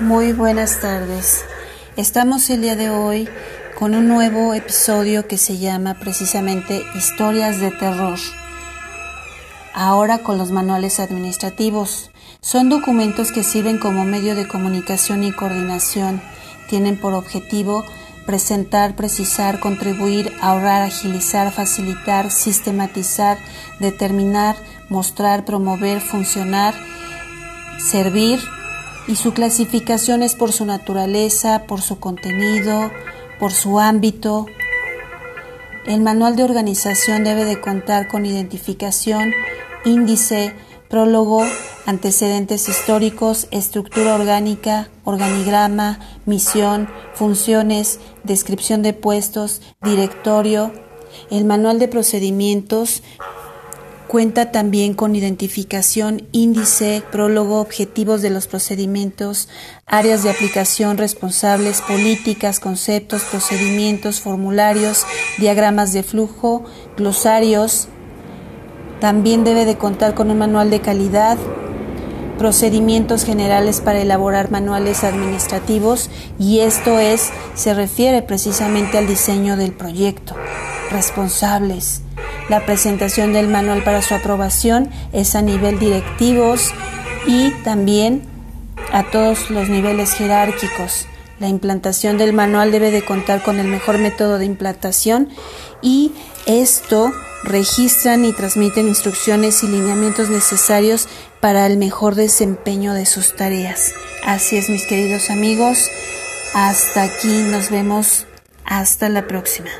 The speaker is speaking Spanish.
Muy buenas tardes. Estamos el día de hoy con un nuevo episodio que se llama precisamente Historias de Terror. Ahora con los manuales administrativos. Son documentos que sirven como medio de comunicación y coordinación. Tienen por objetivo presentar, precisar, contribuir, ahorrar, agilizar, facilitar, sistematizar, determinar, mostrar, promover, funcionar, servir, y su clasificación es por su naturaleza, por su contenido, por su ámbito. El manual de organización debe de contar con identificación, índice, prólogo, antecedentes históricos, estructura orgánica, organigrama, misión, funciones, descripción de puestos, directorio, el manual de procedimientos, Cuenta también con identificación, índice, prólogo, objetivos de los procedimientos, áreas de aplicación responsables, políticas, conceptos, procedimientos, formularios, diagramas de flujo, glosarios. También debe de contar con un manual de calidad, procedimientos generales para elaborar manuales administrativos y esto es se refiere precisamente al diseño del proyecto. Responsables la presentación del manual para su aprobación es a nivel directivos y también a todos los niveles jerárquicos. La implantación del manual debe de contar con el mejor método de implantación y esto registran y transmiten instrucciones y lineamientos necesarios para el mejor desempeño de sus tareas. Así es, mis queridos amigos. Hasta aquí nos vemos. Hasta la próxima.